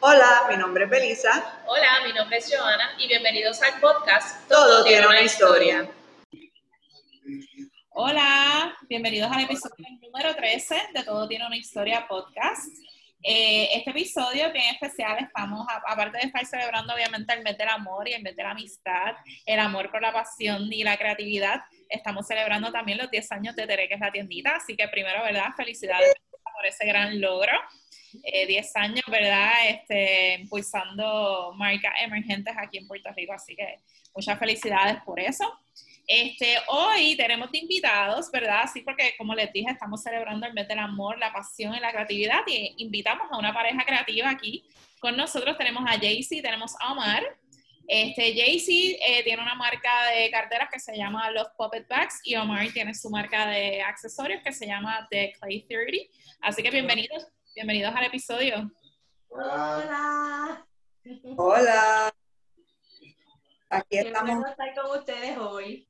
Hola, mi nombre es Belisa. Hola, mi nombre es Joana y bienvenidos al podcast Todo, tiene una historia. Hola, bienvenidos al episodio número 13 de Todo tiene una historia podcast. Eh, este episodio es bien especial, estamos, aparte de estar celebrando obviamente el mes del amor y el mes de la amistad, el amor por la pasión y la creatividad, estamos celebrando también los 10 años de Tere, que es la tiendita, así que primero, ¿verdad? Felicidades por ese gran logro. 10 eh, años, ¿verdad? Este, impulsando marcas emergentes aquí en Puerto Rico, así que muchas felicidades por eso. Este, hoy tenemos invitados, ¿verdad? Sí, porque como les dije, estamos celebrando el mes del amor, la pasión y la creatividad y invitamos a una pareja creativa aquí. Con nosotros tenemos a Jaycee, tenemos a Omar. Este, Jaycee eh, tiene una marca de carteras que se llama Los Puppet Bags y Omar tiene su marca de accesorios que se llama The Clay 30. Así que bienvenidos, bienvenidos al episodio. Hola. Hola. Aquí estamos. estar con ustedes hoy.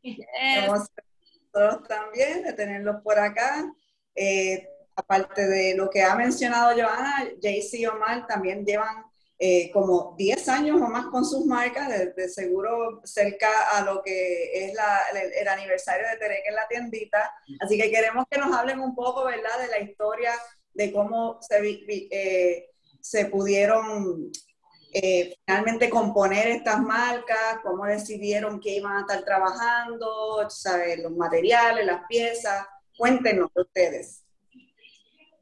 Nosotros también de tenerlos por acá. Eh, aparte de lo que ha mencionado Joana, JC y Omar también llevan eh, como 10 años o más con sus marcas, de, seguro cerca a lo que es el, aniversario de Terek en la tiendita. Así que queremos que nos hablen un poco, ¿verdad?, de la historia de cómo se, eh, se pudieron eh, finalmente componer estas marcas, cómo decidieron que iban a estar trabajando, ¿sabes? los materiales, las piezas. Cuéntenos ustedes.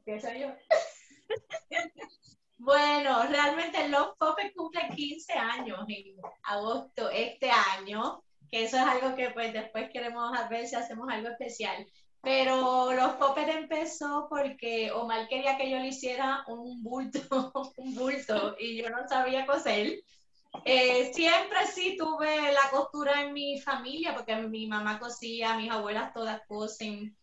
¿Qué soy yo? bueno, realmente los Popes cumple 15 años en agosto este año, que eso es algo que pues después queremos ver si hacemos algo especial. Pero los poppers empezó porque Omar quería que yo le hiciera un bulto, un bulto, y yo no sabía coser. Eh, siempre sí tuve la costura en mi familia, porque mi mamá cosía, mis abuelas todas cosen.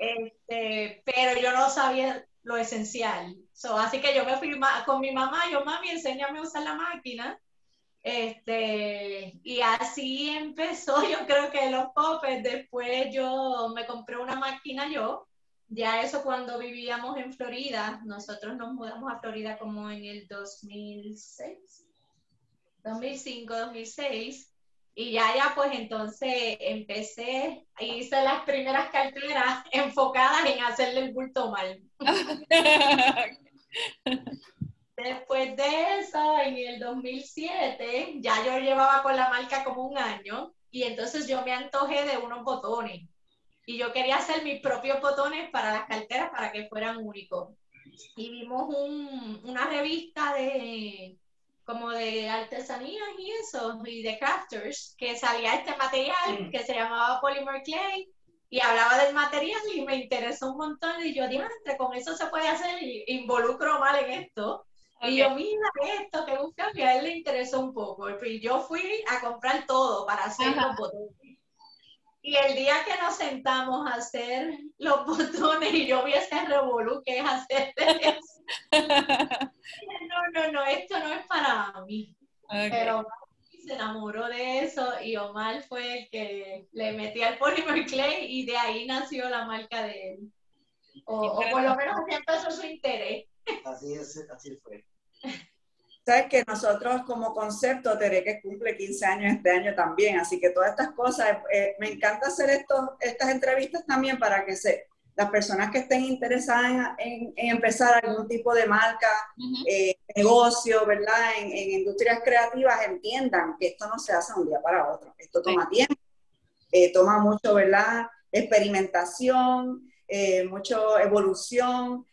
este, pero yo no sabía lo esencial. así que yo me fui con mi mamá, yo, mami, enséñame a usar la máquina. Este, y así empezó, yo creo que los popes. Después yo me compré una máquina yo. Ya eso cuando vivíamos en Florida, nosotros nos mudamos a Florida como en el 2006, 2005, 2006. Y ya, ya, pues entonces empecé, hice las primeras carteras enfocadas en hacerle el bulto mal. Después de eso, en el 2007, ya yo llevaba con la marca como un año y entonces yo me antojé de unos botones y yo quería hacer mis propios botones para las carteras para que fueran únicos. Y vimos una revista de como de artesanías y eso, y de crafters, que salía este material que se llamaba Polymer Clay y hablaba del material y me interesó un montón y yo dije, con eso se puede hacer y involucro mal en esto. Y yo, mira esto, que busca, y a él le interesó un poco. Y yo fui a comprar todo para hacer los botones. Y el día que nos sentamos a hacer los botones y yo vi ese revolú que es hacer eso. no, no, no, esto no es para mí. Pero se enamoró de eso y Omar fue el que le metía el polymer clay y de ahí nació la marca de él. O, o por lo menos así empezó su interés. Así es, así fue. Sabes que nosotros como concepto, Tere, que cumple 15 años este año también, así que todas estas cosas, eh, me encanta hacer estos, estas entrevistas también para que se, las personas que estén interesadas en, empezar algún tipo de marca, eh, negocio, ¿verdad? En, industrias creativas entiendan que esto no se hace de un día para otro, esto toma tiempo, eh, toma mucho, ¿verdad? Experimentación, mucho evolución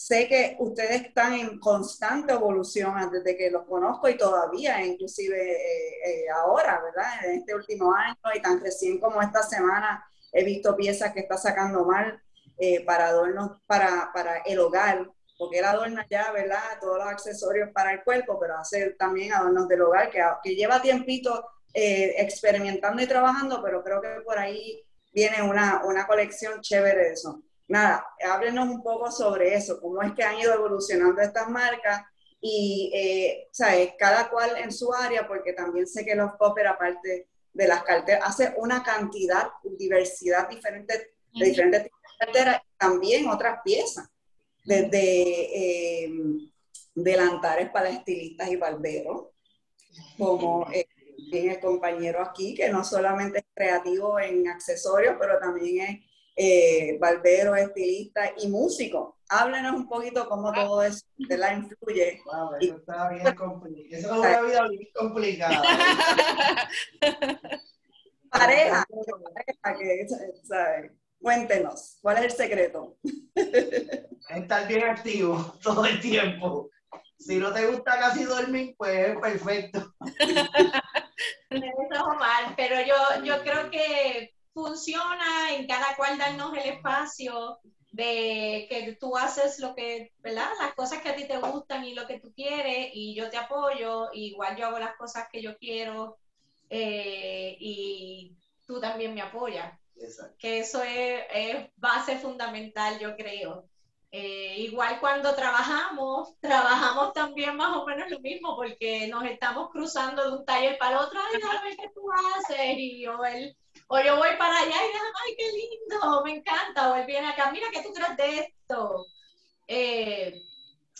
sé que ustedes están en constante evolución desde que los conozco y todavía, inclusive eh, eh, ahora, ¿verdad? En este último año y tan recién como esta semana he visto piezas que está sacando mal eh, para adornos para, para el hogar, porque él adorna ya, ¿verdad? Todos los accesorios para el cuerpo, pero hace también adornos del hogar, que, lleva tiempito experimentando y trabajando, pero creo que por ahí viene una, una colección chévere de eso nada, háblenos un poco sobre eso, cómo es que han ido evolucionando estas marcas y, eh, ¿sabes? Cada cual en su área, porque también sé que los Popper, aparte de las carteras, hace una cantidad, diversidad diferente, de diferentes tipos de carteras, también otras piezas, desde, eh, delantares para estilistas y barberos, como eh, el compañero aquí, que no solamente es creativo en accesorios, pero también es eh, barbero, estilista y músico. Háblenos un poquito cómo todo eso la influye. Wow, eso está bien complicado. Eso es una vida bien complicada. pareja, pareja que, ¿sabes? Cuéntenos, ¿cuál es el secreto? Estar bien activo todo el tiempo. Si no te gusta casi dormir, pues es perfecto. Eso, Omar, pero yo, yo creo que funciona en cada cual darnos el espacio de que tú haces lo que, ¿verdad? Las cosas que a ti te gustan y lo que tú quieres y yo te apoyo, igual yo hago las cosas que yo quiero eh, y tú también me apoyas. Que eso es, es, base fundamental, yo creo. Eh, igual cuando trabajamos, trabajamos también más o menos lo mismo, porque nos estamos cruzando de un taller para el otro, ay, déjame ver qué tú haces, y yo, él, o yo voy para allá y déjame, ay, qué lindo, me encanta, o él viene acá, mira qué tú crees de esto. Eh,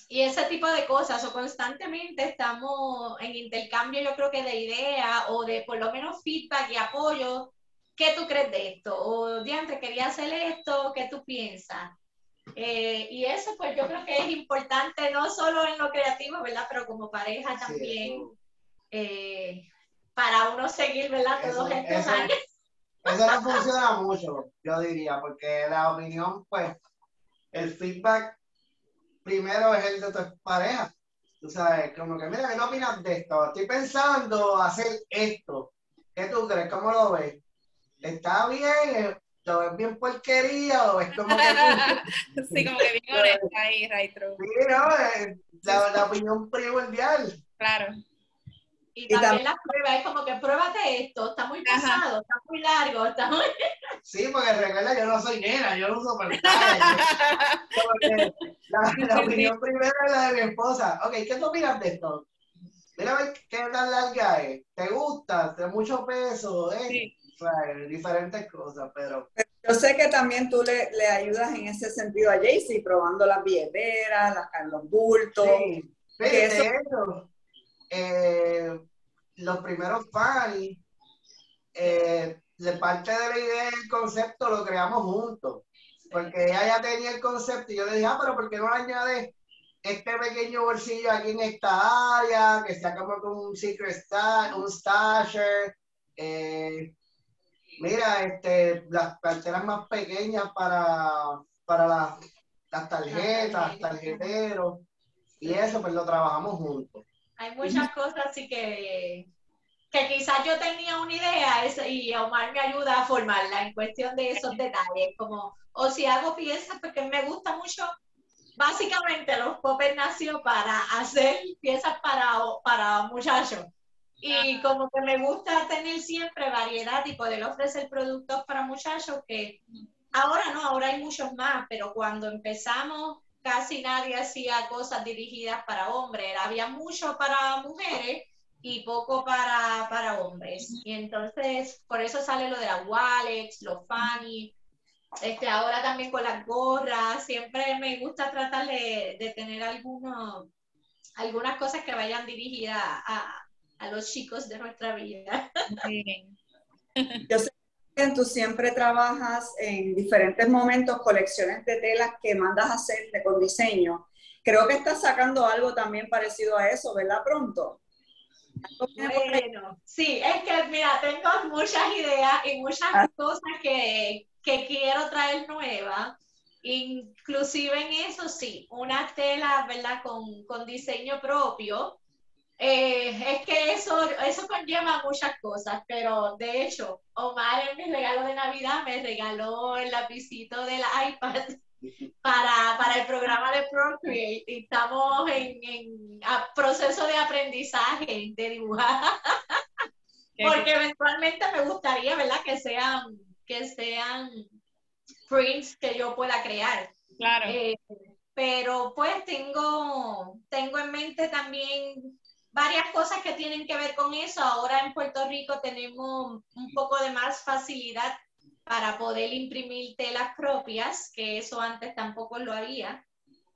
y ese tipo de cosas, o constantemente estamos en intercambio, yo creo que de ideas, o de por lo menos feedback y apoyo, ¿qué tú crees de esto? O, diante, quería hacer esto, ¿qué tú piensas? Eh, y eso pues yo creo que es importante no solo en lo creativo, ¿verdad? Pero como pareja también, eh, para uno seguir, ¿verdad? Todos estos eso, años. Eso no funciona mucho, yo diría, porque la opinión, pues, el feedback primero es el de tu pareja. Tú sabes, como que, mira, ¿qué no opinas de esto? Estoy pensando hacer esto. ¿Qué tú crees? ¿Cómo lo ves? ¿Está bien? ¿Lo ves bien porquería o es como que... sí, como que bien honesta ahí, right true. Sí, no, eh, la, la opinión primordial. Claro. Y, también las pruebas, es como que pruébate esto, está muy pesado, está muy largo, está muy... Sí, porque recuerda, yo no soy nena, yo no uso pantalla. la, la opinión primera es la de mi esposa. Ok, ¿qué tú opinas de esto? Mira a ver qué tan larga es. ¿Te gusta? ¿Tiene mucho peso? ¿eh? Sí. O sea, diferentes cosas, pero... Yo sé que también tú le, le ayudas en ese sentido a Jaycee, probando las billeteras, las, los bultos. Sí, que de eso- hecho, eh, los primeros fans, eh, de parte de la idea del concepto lo creamos juntos, porque ella ya tenía el concepto y yo le dije, ah, pero ¿por qué no le añades este pequeño bolsillo aquí en esta área, que sea como con un secret stash, un stasher? eh, mira, este, las carteras más pequeñas para, para las, las tarjetas, tarjeteros, y eso pues lo trabajamos juntos. Hay muchas cosas así que, que quizás yo tenía una idea y Omar me ayuda a formarla en cuestión de esos detalles, como, o si hago piezas porque me gusta mucho, básicamente los Poppers nació para hacer piezas para, para muchachos. Y como que me gusta tener siempre variedad y poder ofrecer productos para muchachos que ahora no, ahora hay muchos más, pero cuando empezamos casi nadie hacía cosas dirigidas para hombres, Era- había mucho para mujeres y poco para, para hombres. Y entonces, por eso sale lo de las wallets, los fanny, este, ahora también con las gorras, siempre me gusta tratar de, de tener algunos, algunas cosas que vayan dirigidas a, a los chicos de nuestra vida. Bien. Yo tú siempre trabajas en diferentes momentos colecciones de telas que mandas a hacer de, con diseño. Creo que estás sacando algo también parecido a eso, ¿verdad? Pronto. Sí, es que mira, tengo muchas ideas y muchas Ah. cosas que, que quiero traer nuevas. Inclusive en eso sí, una tela, ¿verdad? Con, con diseño propio. Eh, es que eso, eso conlleva muchas cosas, pero de hecho, Omar en mi regalo de Navidad me regaló el lapicito del iPad para, para el programa de Procreate y estamos en, en a- proceso de aprendizaje de dibujar. Porque eventualmente me gustaría, ¿verdad? Que sean, que sean prints que yo pueda crear. Claro. Eh, pero pues tengo, tengo en mente también varias cosas que tienen que ver con eso. Ahora en Puerto Rico tenemos un poco de más facilidad para poder imprimir telas propias, que eso antes tampoco lo había.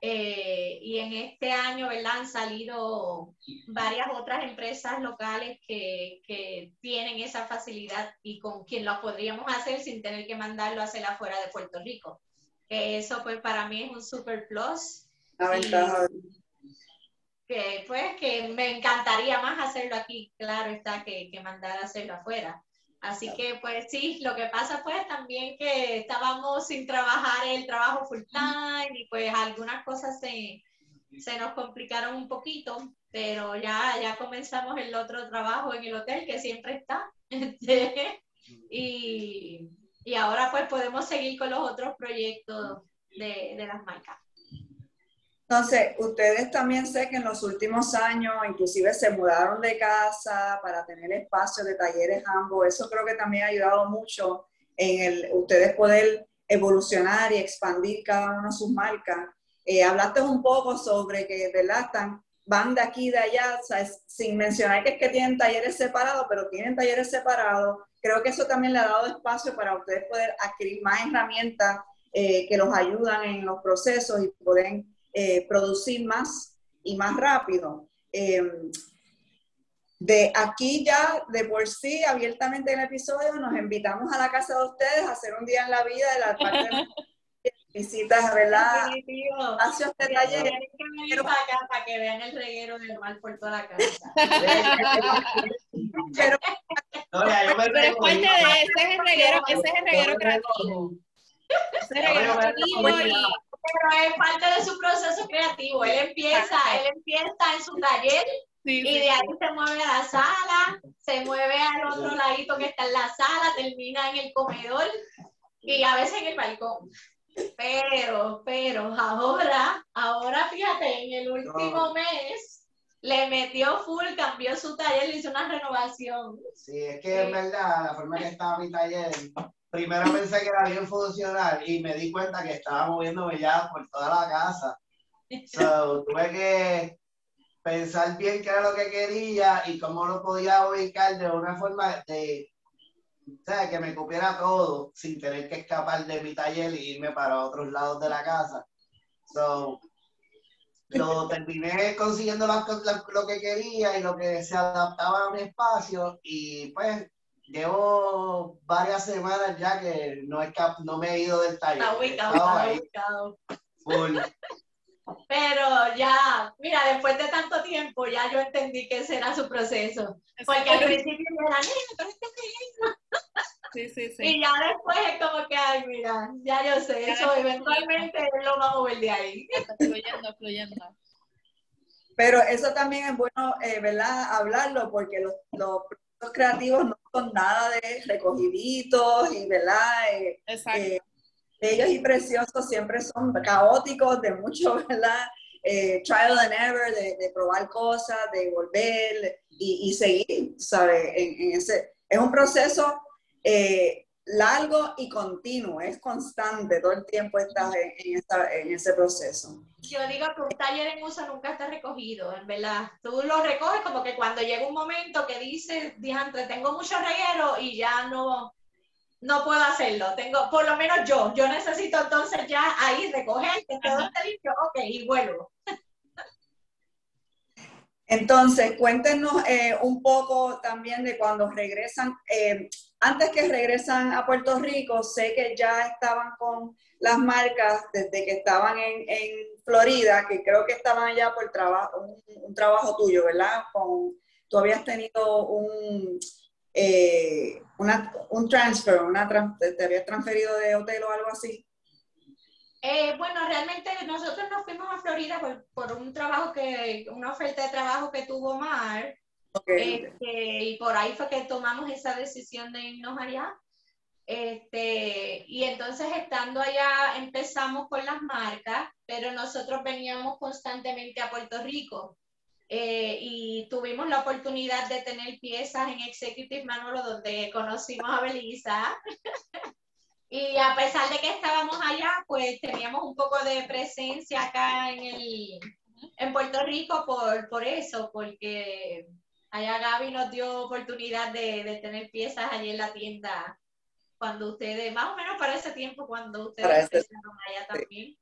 Eh, y en este año, ¿verdad? Han salido varias otras empresas locales que, que, tienen esa facilidad y con quien lo podríamos hacer sin tener que mandarlo a hacer afuera de Puerto Rico. Que eso, pues, para mí es un super plus. La ventaja. Que, pues, que me encantaría más hacerlo aquí, claro está, que, que mandar a hacerlo afuera. Así que pues sí, lo que pasa pues también que estábamos sin trabajar el trabajo full time y pues algunas cosas se, nos complicaron un poquito, pero ya, ya comenzamos el otro trabajo en el hotel que siempre está. Este, y, y, ahora pues podemos seguir con los otros proyectos de, de las marcas. Entonces, ustedes también sé que en los últimos años inclusive se mudaron de casa para tener espacio de talleres ambos. Eso creo que también ha ayudado mucho en el ustedes poder evolucionar y expandir cada una sus marcas. Eh, hablaste un poco sobre que, ¿verdad? Van de aquí y de allá, sin mencionar que es que tienen talleres separados, pero tienen talleres separados. Creo que eso también le ha dado espacio para ustedes poder adquirir más herramientas eh, que los ayudan en los procesos y pueden eh, producir más y más rápido. Eh, de aquí ya, de por sí, abiertamente en el episodio, nos invitamos a la casa de ustedes a hacer un día en la vida de la parte de visitas, ¿verdad? Espacios de taller. para para que vean el reguero del mal por toda la casa. pero, no, ya, yo me pero es parte de ese es el reguero, ese es el reguero creativo. Ese es el reguero creativo y pero es parte de su proceso creativo. Él empieza, él empieza en su taller y de ahí se mueve a la sala, se mueve al otro ladito que está en la sala, termina en el comedor y a veces en el balcón. Pero, pero ahora, ahora fíjate, en el último mes le metió full, cambió su taller, le hizo una renovación. Sí, es que es verdad, la forma que estaba mi taller primero pensé que era bien funcional y me di cuenta que estaba moviéndome ya por toda la casa. So, tuve que pensar bien qué era lo que quería y cómo lo podía ubicar de una forma de, que me cupiera todo sin tener que escapar de mi taller e irme para otros lados de la casa. So, lo terminé consiguiendo lo que quería y lo que se adaptaba a mi espacio y pues llevo varias semanas ya que no, he, no me he ido del taller. Está ubicado, está ubicado. Pero ya, mira, después de tanto tiempo, ya yo entendí que ese era su proceso. Porque al principio era, pero Sí, sí, sí. Y ya después es como que, ay, mira, ya yo sé, eso eventualmente lo va a mover de ahí. fluyendo, fluyendo. Pero eso también es bueno, eh, ¿verdad? Hablarlo, porque los, los creativos no son nada de recogiditos y, ¿verdad? Eh, eh, ellos y preciosos siempre son caóticos, de mucho, ¿verdad? Eh, trial and error, de, probar cosas, de volver y, seguir, ¿sabes? En, ese, es un proceso largo y continuo, es constante, todo el tiempo estás en, en ese proceso yo digo que un taller en uso nunca está recogido, en verdad. Tú lo recoges como que cuando llega un momento que dices, diantre, tengo mucho reguero y ya no, no puedo hacerlo. Tengo, por lo menos yo, yo necesito entonces ya ahí recoger, que todo esté limpio, ok, y vuelvo. Entonces, cuéntenos eh, un poco también de cuando regresan, eh, antes que regresan a Puerto Rico, sé que ya estaban con las marcas desde que estaban en, Florida, que creo que estaban allá por trabajo, un, trabajo tuyo, ¿verdad? Con, tú habías tenido un, eh, un transfer, una, te habías transferido de hotel o algo así. Eh, bueno, realmente nosotros nos fuimos a Florida por, un trabajo que, una oferta de trabajo que tuvo Mar. Este, y por ahí fue que tomamos esa decisión de irnos allá. Este, y entonces estando allá empezamos con las marcas, pero nosotros veníamos constantemente a Puerto Rico. Eh, y tuvimos la oportunidad de tener piezas en Executive Manolo donde conocimos a Belisa. y a pesar de que estábamos allá, pues teníamos un poco de presencia acá en, el, en Puerto Rico por, por eso, porque allá Gaby nos dio oportunidad de, de tener piezas allí en la tienda cuando ustedes, más o menos para ese tiempo, cuando ustedes empezaron allá también.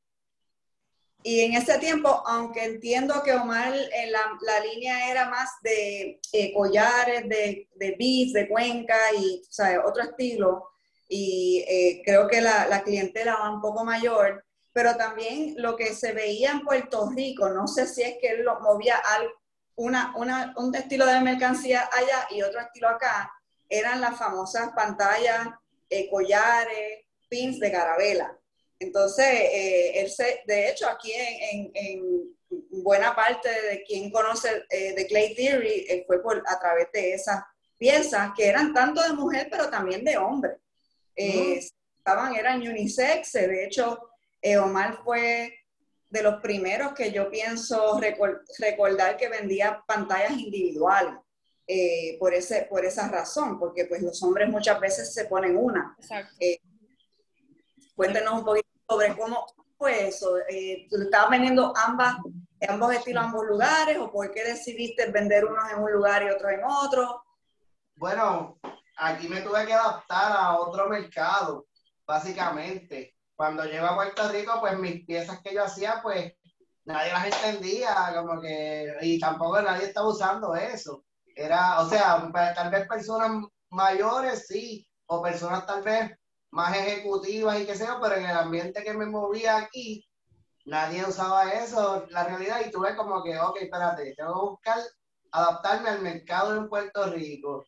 y en ese tiempo, aunque entiendo que Omar, en la, la, línea era más de eh, collares, de, de beats, de cuenca y o sea, otro estilo, y eh, creo que la, la, clientela va un poco mayor, pero también lo que se veía en Puerto Rico, no sé si es que él lo movía al, una, una, un estilo de mercancía allá y otro estilo acá, eran las famosas pantallas, eh, collares, pins de carabela. Entonces, eh, él se, de hecho, aquí en, en, buena parte de quien conoce eh, de Clay Theory eh, fue por, a través de esas piezas que eran tanto de mujer, pero también de hombre. Estaban, eran unisex, de hecho, Omar fue de los primeros que yo pienso recordar que vendía pantallas individuales. por, ese, por esa razón, porque pues los hombres muchas veces se ponen una. Exacto. cuéntenos un poquito sobre cómo fue eso. Eh, ¿Tú estabas vendiendo ambas, ambos estilos, ambos lugares? ¿O por qué decidiste vender unos en un lugar y otros en otro? Bueno, aquí me tuve que adaptar a otro mercado, básicamente. Cuando llego a Puerto Rico, pues mis piezas que yo hacía, pues nadie las entendía, como que, y tampoco nadie estaba usando eso. Era, o sea, pues, tal vez personas mayores, sí, o personas tal vez más ejecutivas y qué sé yo, pero en el ambiente que me movía aquí, nadie usaba eso, la realidad, y tuve como que, ok, espérate, tengo que buscar adaptarme al mercado en Puerto Rico.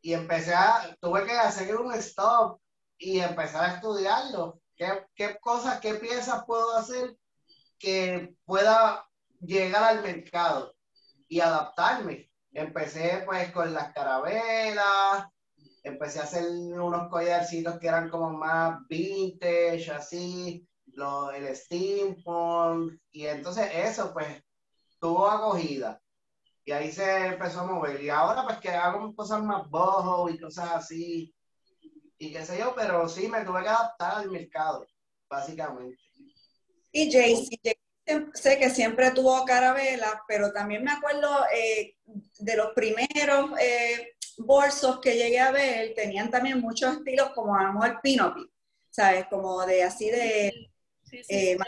Y empecé a, tuve que hacer un stop y empezar a estudiarlo. ¿Qué, qué cosas, qué piezas puedo hacer que pueda llegar al mercado y adaptarme? Empecé pues con las carabelas, empecé a hacer unos collarcitos que eran como más vintage, así, lo, el steampunk, y entonces eso pues tuvo acogida. Y ahí se empezó a mover. Y ahora pues que hago cosas más boho y cosas así, y qué sé yo, pero sí me tuve que adaptar al mercado, básicamente. Y Jaycee, sé que siempre tuvo carabela, pero también me acuerdo eh, de los primeros eh, bolsos que llegué a ver tenían también muchos estilos como a lo mejor Pinopi, ¿sabes? Como de así de... Sí, sí, eh,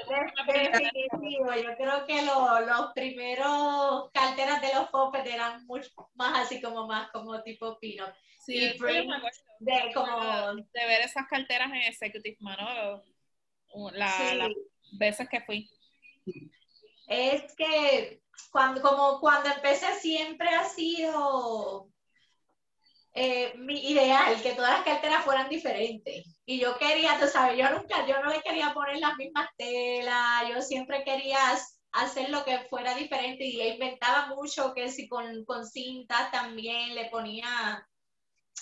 yo creo que los primeros carteras de los popes eran mucho más así como más como tipo Pinop. Sí, de, como... de ver esas carteras en Executive Manolo, las veces que fui. Es que cuando, como cuando empecé siempre ha sido eh, mi ideal, que todas las carteras fueran diferentes. Y yo quería, tú sabes, yo nunca, yo no le quería poner las mismas telas, yo siempre quería hacer lo que fuera diferente y inventaba mucho que si con, con cintas también le ponía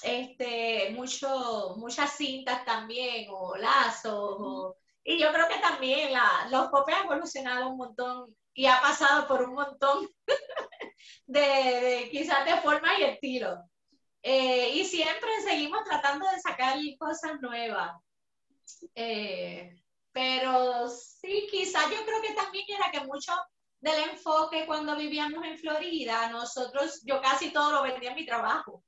este, mucho, muchas cintas también o lazos. y yo creo que también la, los popes han evolucionado un montón y ha pasado por un montón de, de quizás de forma y estilo. Eh, y siempre seguimos tratando de sacar cosas nuevas. Eh, pero sí, quizás yo creo que también era que mucho del enfoque cuando vivíamos en Florida, nosotros, yo casi todo lo vendía en mi trabajo.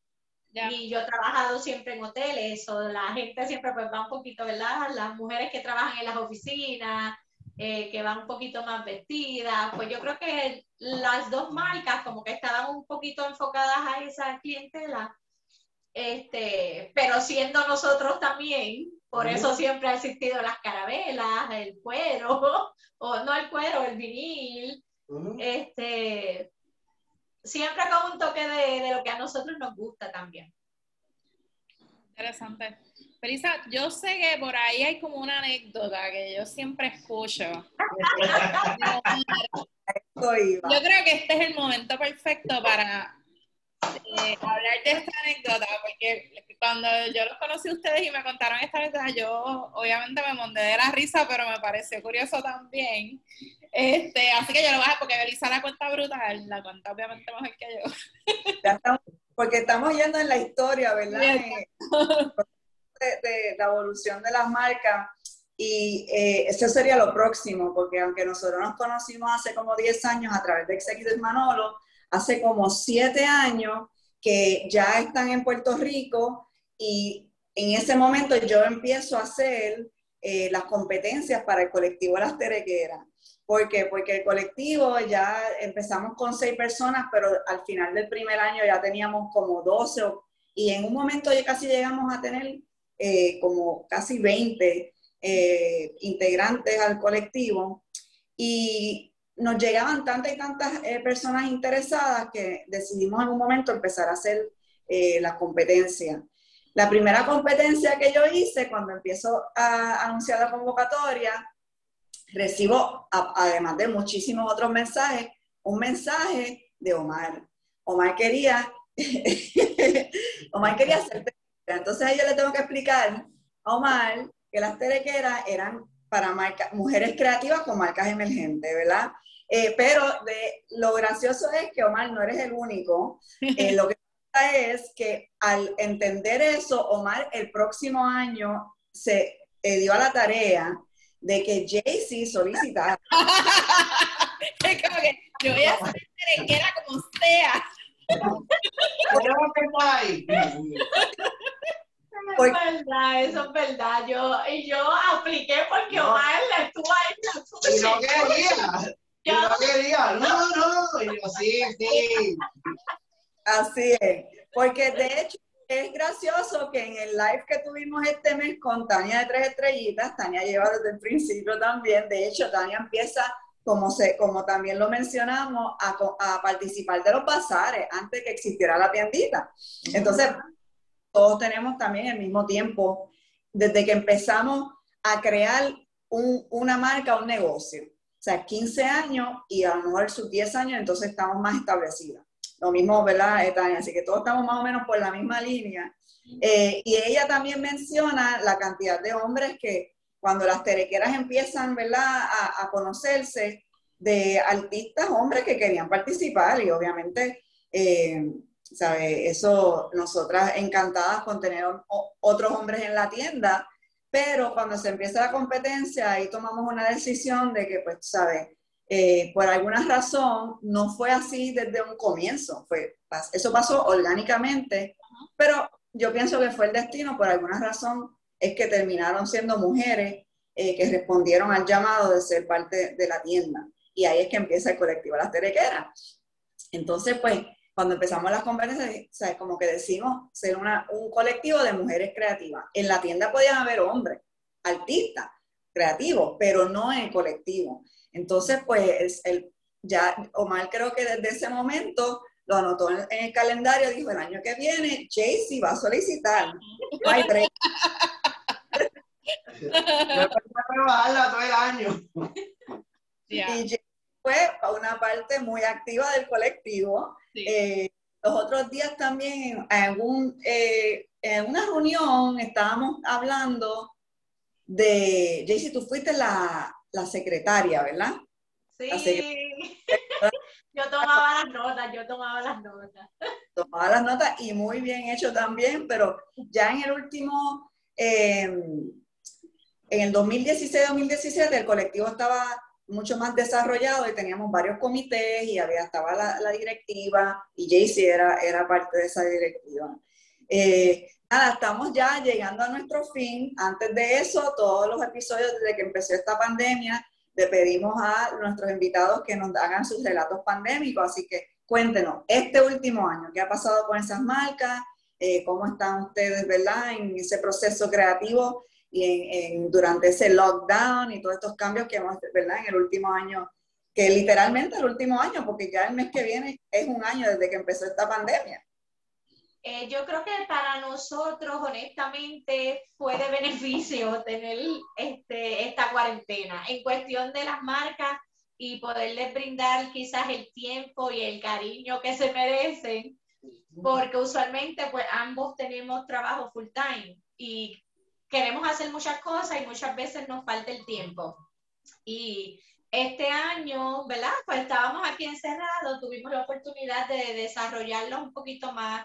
Y yo he trabajado siempre en hoteles, o la gente siempre pues va un poquito, ¿verdad? Las mujeres que trabajan en las oficinas, eh, que van un poquito más vestidas, pues yo creo que las dos marcas como que estaban un poquito enfocadas a esa clientela este, pero siendo nosotros también, por eso siempre ha existido las carabelas, el cuero, o no el cuero, el vinil, este, siempre con un toque de, de, lo que a nosotros nos gusta también. Interesante. Felisa, yo sé que por ahí hay como una anécdota que yo siempre escucho. yo creo que este es el momento perfecto para eh, hablar de esta anécdota, porque cuando yo los conocí a ustedes y me contaron esta anécdota, yo obviamente me monté de la risa, pero me pareció curioso también. Este, así que yo lo bajé porque Belisa la cuenta brutal, la cuenta obviamente mejor que yo. porque estamos yendo en la historia, ¿verdad? De, la evolución de las marcas. Y eh, eso sería lo próximo, porque aunque nosotros nos conocimos hace como 10 años a través de Executive Manolo, hace como siete años que ya están en Puerto Rico y en ese momento yo empiezo a hacer eh, las competencias para el colectivo Las Terequeras. ¿Por qué? Porque el colectivo ya empezamos con seis personas, pero al final del primer año ya teníamos como 12 y en un momento ya casi llegamos a tener eh, como casi 20 eh, integrantes al colectivo y nos llegaban tantas y tantas eh, personas interesadas que decidimos en un momento empezar a hacer la competencia. La primera competencia que yo hice cuando empiezo a anunciar la convocatoria, recibo, además de muchísimos otros mensajes, un mensaje de Omar. Omar quería, Omar quería hacer Entonces yo le tengo que explicar a Omar que las terequeras eran para mujeres creativas con marcas emergentes, ¿verdad? Eh, pero de, lo gracioso es que Omar no eres el único. Eh, lo que pasa es que al entender eso, Omar el próximo año se eh, dio a la tarea de que Jaycee solicitara. es como que yo voy a hacer terequera como sea. es verdad, eso es verdad. Yo, y yo apliqué porque Omar estuvo ahí. Y no quería. Yo no quería. No, no. Y yo, sí, sí. Así es. Porque de hecho es gracioso que en el live que tuvimos este mes con Tania de Tres Estrellitas, Tania lleva desde el principio también. De hecho, Tania empieza como, se, como también lo mencionamos, a, a, participar de los bazares antes que existiera la tiendita. Entonces, todos tenemos también el mismo tiempo, desde que empezamos a crear un, una marca, un negocio. O sea, 15 años y a lo mejor sus 10 años, entonces estamos más establecidos. Lo mismo, ¿verdad, Tania? Así que todos estamos más o menos por la misma línea. Eh, y ella también menciona la cantidad de hombres que cuando las terequeras empiezan, ¿verdad?, a, a conocerse de artistas, hombres que querían participar y obviamente eh, ¿sabe? Eso, nosotras encantadas con tener otros hombres en la tienda, pero cuando se empieza la competencia, ahí tomamos una decisión de que, pues, ¿sabes? Eh, por alguna razón no fue así desde un comienzo, fue, eso pasó orgánicamente, pero yo pienso que fue el destino, por alguna razón es que terminaron siendo mujeres eh, que respondieron al llamado de ser parte de la tienda. Y ahí es que empieza el colectivo Las Terequeras. Entonces, pues, cuando empezamos las competencias, como que decimos ser un colectivo de mujeres creativas. En la tienda podían haber hombres, artistas, creativos, pero no en el colectivo. Entonces, pues, el, ya Omar creo que desde ese momento lo anotó en, el calendario, dijo, el año que viene, Jaycee va a solicitar. No hay break. trabajarla todo el año. Y fue una parte muy activa del colectivo. Eh, los otros días también en, eh, en una reunión estábamos hablando de, Jaycee, tú fuiste la, la secretaria, ¿verdad? Sí. yo tomaba las notas, yo tomaba las notas. Tomaba las notas y muy bien hecho también, pero ya en el último, em, en el 2016-2017 el colectivo estaba mucho más desarrollado y teníamos varios comités y había, estaba la, directiva y Jaycee era, era parte de esa directiva. Eh, nada, estamos ya llegando a nuestro fin. Antes de eso, todos los episodios desde que empezó esta pandemia, le pedimos a nuestros invitados que nos hagan sus relatos pandémicos, así que cuéntenos, este último año, ¿qué ha pasado con esas marcas? Eh, ¿Cómo están ustedes, verdad, en ese proceso creativo? Y en, durante ese lockdown y todos estos cambios que hemos, ¿verdad? En el último año, que literalmente el último año, porque ya el mes que viene es un año desde que empezó esta pandemia. Eh, yo creo que para nosotros, honestamente, fue de beneficio tener este, esta cuarentena en cuestión de las marcas y poderles brindar quizás el tiempo y el cariño que se merecen, porque usualmente pues ambos tenemos trabajo full time y queremos hacer muchas cosas y muchas veces nos falta el tiempo. Y este año, ¿verdad? Pues estábamos aquí encerrados, tuvimos la oportunidad de desarrollarlo un poquito más.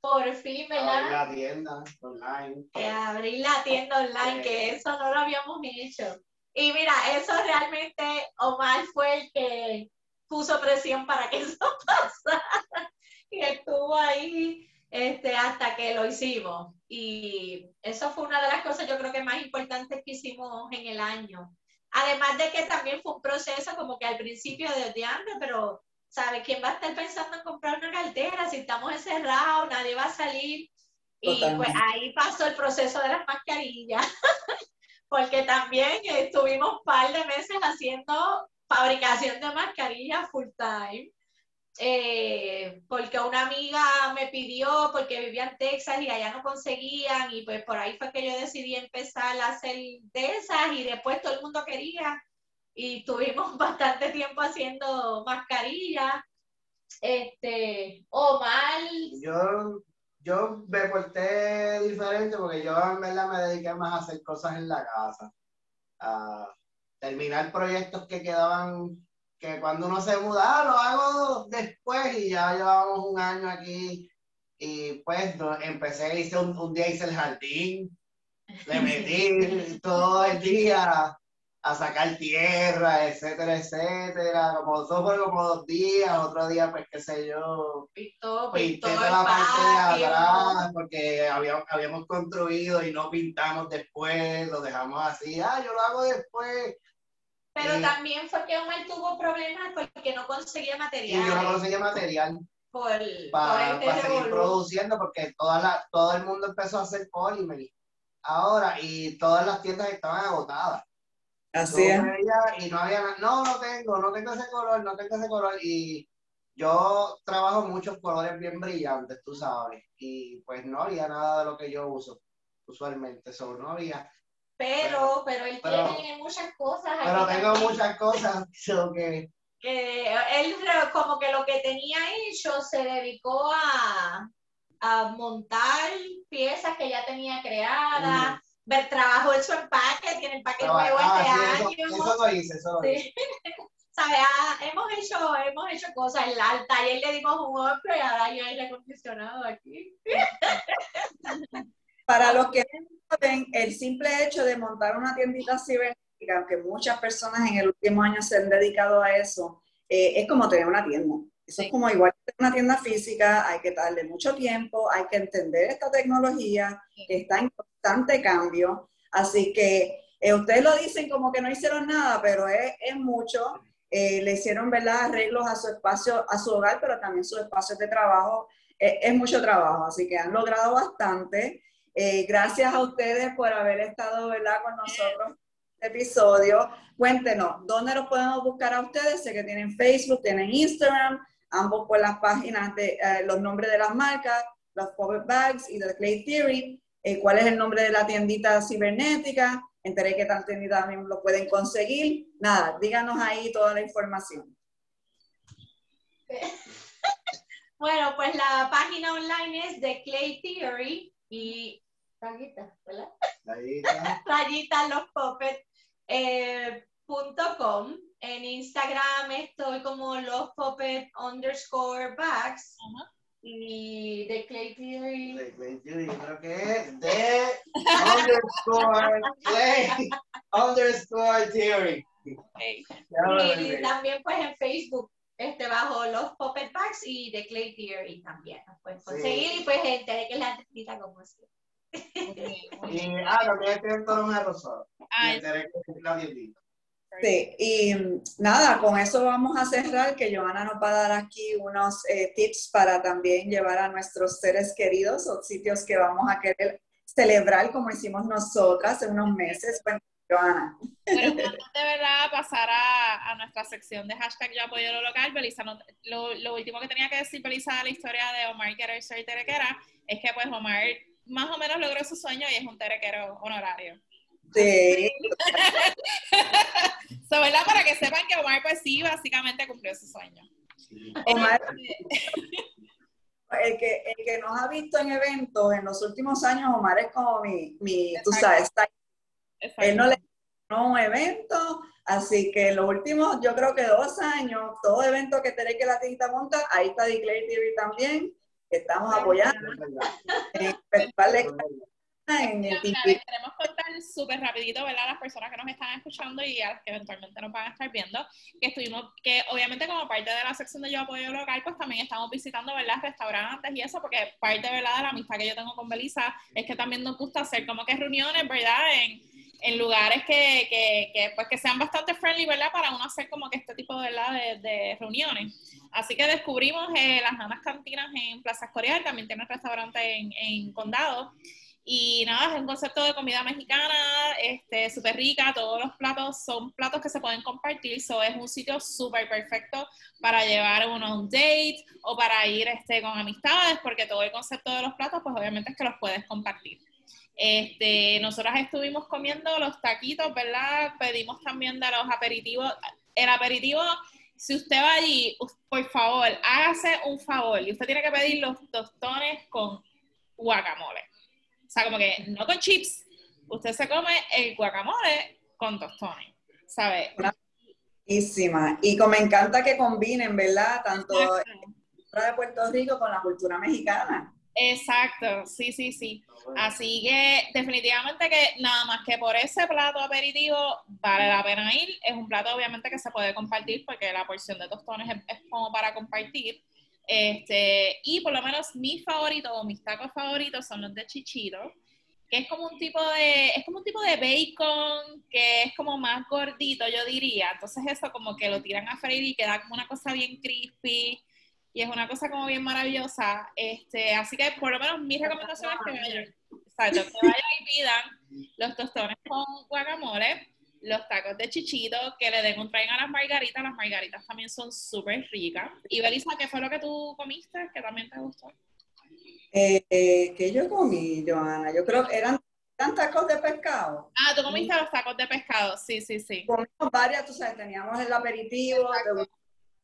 Por fin, ¿verdad? Abrir la tienda online. abrir la tienda online, que eso no lo habíamos hecho. Y mira, eso realmente Omar fue el que puso presión para que eso pasara. Y estuvo ahí este, hasta que lo hicimos. Y eso fue una de las cosas yo creo que más importantes que hicimos en el año. Además de que también fue un proceso como que al principio de antes, pero ¿sabe quién va a estar pensando en comprar una cartera si estamos encerrados, nadie va a salir? Y pues ahí pasó el proceso de las mascarillas, porque también estuvimos un par de meses haciendo fabricación de mascarillas full time. Eh, porque una amiga me pidió, porque vivía en Texas y allá no conseguían, y pues por ahí fue que yo decidí empezar a hacer de esas y después todo el mundo quería y tuvimos bastante tiempo haciendo mascarillas. Este, Omar. Yo, yo me porté diferente porque yo en verdad me dediqué más a hacer cosas en la casa, a terminar proyectos que quedaban que cuando uno se muda, lo hago después y ya llevamos un año aquí y pues empecé, hice un, un, día hice el jardín, le metí todo el día a sacar tierra, etcétera, etcétera, como por como dos días, otro día pues qué sé yo, pintó, pintó de la parte de atrás porque habíamos, habíamos construido y no pintamos después, lo dejamos así, ah, yo lo hago después, pero también fue que Omar tuvo problemas porque no conseguía material. Y yo no conseguía material. Por, para, para seguir produciendo porque toda la, todo el mundo empezó a hacer polímer ahora y todas las tiendas estaban agotadas. Así es. Y no había no, no tengo, no tengo ese color, no tengo ese color. Y yo trabajo muchos colores bien brillantes, tú sabes. Y pues no había nada de lo que yo uso usualmente, eso no había. Pero, pero él tiene muchas cosas. Pero tengo muchas cosas que... que él como que lo que tenía hecho se dedicó a, a montar piezas que ya tenía creadas. Ver trabajo en su empaque, tiene empaque nuevo ah, este año. Eso, lo hice, eso lo hice. ¿Sabe? Ah, hemos, hecho, hemos hecho cosas. En la, al taller le dimos un upgrade y ahora hay aire acondicionado aquí. Para los que el simple hecho de montar una tiendita cibernética, aunque muchas personas en el último año se han dedicado a eso, eh, es como tener una tienda. Eso es como igual que una tienda física, hay que darle mucho tiempo, hay que entender esta tecnología que está en constante cambio. Así que eh, ustedes lo dicen como que no hicieron nada, pero es, es mucho. Eh, le hicieron ¿verdad? arreglos a su espacio, a su hogar, pero también sus espacios de trabajo. es mucho trabajo, así que han logrado bastante. Eh, gracias a ustedes por haber estado con nosotros en este episodio. Cuéntenos, ¿dónde los podemos buscar a ustedes? Sé que tienen Facebook, tienen Instagram, ambos por las páginas de eh, los nombres de las marcas, los Power Bags y The Clay Theory. Eh, ¿Cuál es el nombre de la tiendita cibernética? Enteré que tal tiendita también lo pueden conseguir. Nada, díganos ahí toda la información. Bueno, pues la página online es The Clay Theory y rayita, ¿verdad? Rayita. rayita los eh, En Instagram estoy como los puppet underscore bags. Y de Clay Theory. De Clay Theory, creo que es de underscore Clay underscore Theory. Y también pues en Facebook este, bajo los Puppet Bags y The Clay Theory también nos pueden conseguir y pues gente de que la entrevista como así. y ah, también tienen todo un rosado. Sí, y nada, con eso vamos a cerrar, que Joana nos va a dar aquí unos eh, tips para también llevar a nuestros seres queridos o sitios que vamos a querer celebrar como hicimos nosotras en unos meses. Bueno, Joana. Pero de verdad pasar a, a, nuestra sección de hashtag yo apoyo lo local, Belisa, lo, lo, último que tenía que decir Belisa de la historia de Omar Querer ser terequera es que pues Omar más o menos logró su sueño y es un terequero honorario. Sí. so, ¿verdad? Para que sepan que Omar pues sí, básicamente cumplió su sueño. Omar, el que, el que nos ha visto en eventos en los últimos años, Omar es como mi, mi tú sabes, él no le un evento, así que en los últimos, yo creo que dos años, todo evento que tenéis que la tinta monta, ahí está Declare TV también, que estamos apoyando. en en el Queremos contar súper rapidito, ¿verdad? A las personas que nos están escuchando y a las que eventualmente nos van a estar viendo, que estuvimos, que obviamente como parte de la sección de Yo Apoyo Local, pues también estamos visitando, ¿verdad? Restaurantes y eso, porque parte, ¿verdad? De la amistad que yo tengo con Belisa es que también nos gusta hacer como que reuniones, ¿verdad? En en lugares que, que, que, pues, que sean bastante friendly, ¿verdad? Para uno hacer como que este tipo ¿verdad? De, de reuniones. Así que descubrimos eh, las nanas cantinas en Plaza Escorial, también tiene un restaurante en, en Condado. Y nada, es un concepto de comida mexicana, este, súper rica, todos los platos son platos que se pueden compartir, so es un sitio súper perfecto para llevar uno a un date o para ir este, con amistades, porque todo el concepto de los platos, pues obviamente es que los puedes compartir. Este, nosotras estuvimos comiendo los taquitos, ¿verdad? Pedimos también de los aperitivos. El aperitivo, si usted va allí, por favor, hágase un favor y usted tiene que pedir los tostones con guacamole. O sea, como que no con chips, usted se come el guacamole con tostones, ¿sabe? Buenísima. Y como me encanta que combinen, ¿verdad? Tanto la cultura de Puerto Rico con la cultura mexicana. Exacto, sí, sí, sí. Así que definitivamente que nada más que por ese plato aperitivo vale la pena ir. Es un plato obviamente que se puede compartir porque la porción de tostones es, es como para compartir. Este, y por lo menos mis favoritos o mis tacos favoritos son los de chichito, que es como un tipo de, es como un tipo de bacon que es como más gordito, yo diría. Entonces eso como que lo tiran a freír y queda como una cosa bien crispy y es una cosa como bien maravillosa. Este, así que por lo menos mi recomendación es que vayan, exacto, que vayan y pidan los tostones con guacamole los tacos de chichito, que le den un tren a las margaritas. Las margaritas también son súper ricas. Y Belisa, ¿qué fue lo que tú comiste que también te gustó? Eh, eh, ¿Qué yo comí, Joana? Yo creo que eran, tacos de pescado. Ah, tú comiste los tacos de pescado, sí, sí, sí. Comimos varias, tú sabes, teníamos el aperitivo,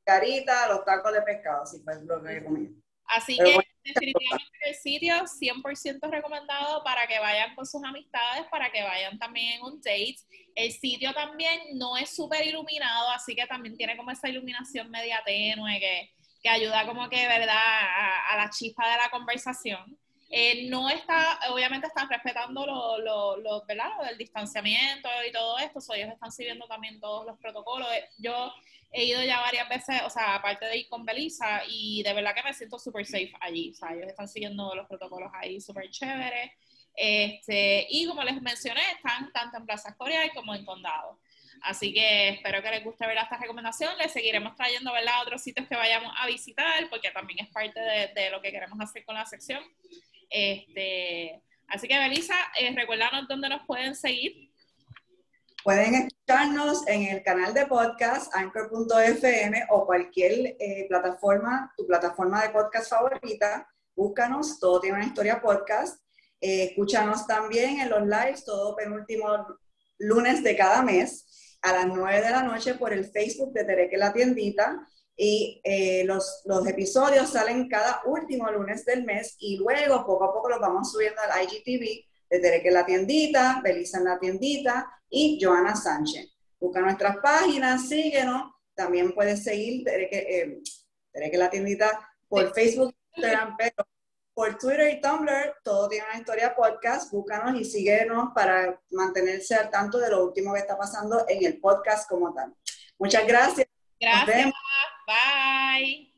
margarita, los tacos de pescado, así fue lo que comí. Así que definitivamente el sitio 100% recomendado para que vayan con sus amistades, para que vayan también en un date. El sitio también no es súper iluminado, así que también tiene como esa iluminación media tenue que, que ayuda como que, ¿verdad?, a, la chispa de la conversación. Eh, no está, obviamente están respetando lo, lo, lo, ¿verdad? lo del distanciamiento y todo esto, so ellos están siguiendo también todos los protocolos. Yo he ido ya varias veces, o sea, aparte de ir con Belisa, y de verdad que me siento súper safe allí. O sea, ellos están siguiendo los protocolos ahí súper chéveres. Este, y como les mencioné, están tanto en Plaza Escorial como en Condado. Así que espero que les guste ver esta recomendación. Les seguiremos trayendo ¿verdad? otros sitios que vayamos a visitar, porque también es parte de, de lo que queremos hacer con la sección. Este, así que, Belisa, eh, recuérdanos dónde nos pueden seguir. Pueden escucharnos en el canal de podcast anchor.fm o cualquier eh, plataforma, tu plataforma de podcast favorita. Búscanos, todo tiene una historia podcast. Eh, escúchanos también en los lives, todo penúltimo lunes de cada mes a las 9 de la noche por el Facebook de Tereque la Tiendita. Y eh, los, los episodios salen cada último lunes del mes y luego poco a poco los vamos subiendo al IGTV de Tereque la Tiendita, Belisa en la Tiendita y Joana Sánchez. Busca nuestras páginas, síguenos. También puedes seguir Tereque, eh, la Tiendita por Facebook, Instagram, pero por Twitter y Tumblr, todo tiene una historia podcast. Búscanos y síguenos para mantenerse al tanto de lo último que está pasando en el podcast como tal. Muchas gracias. Gracias. Bye.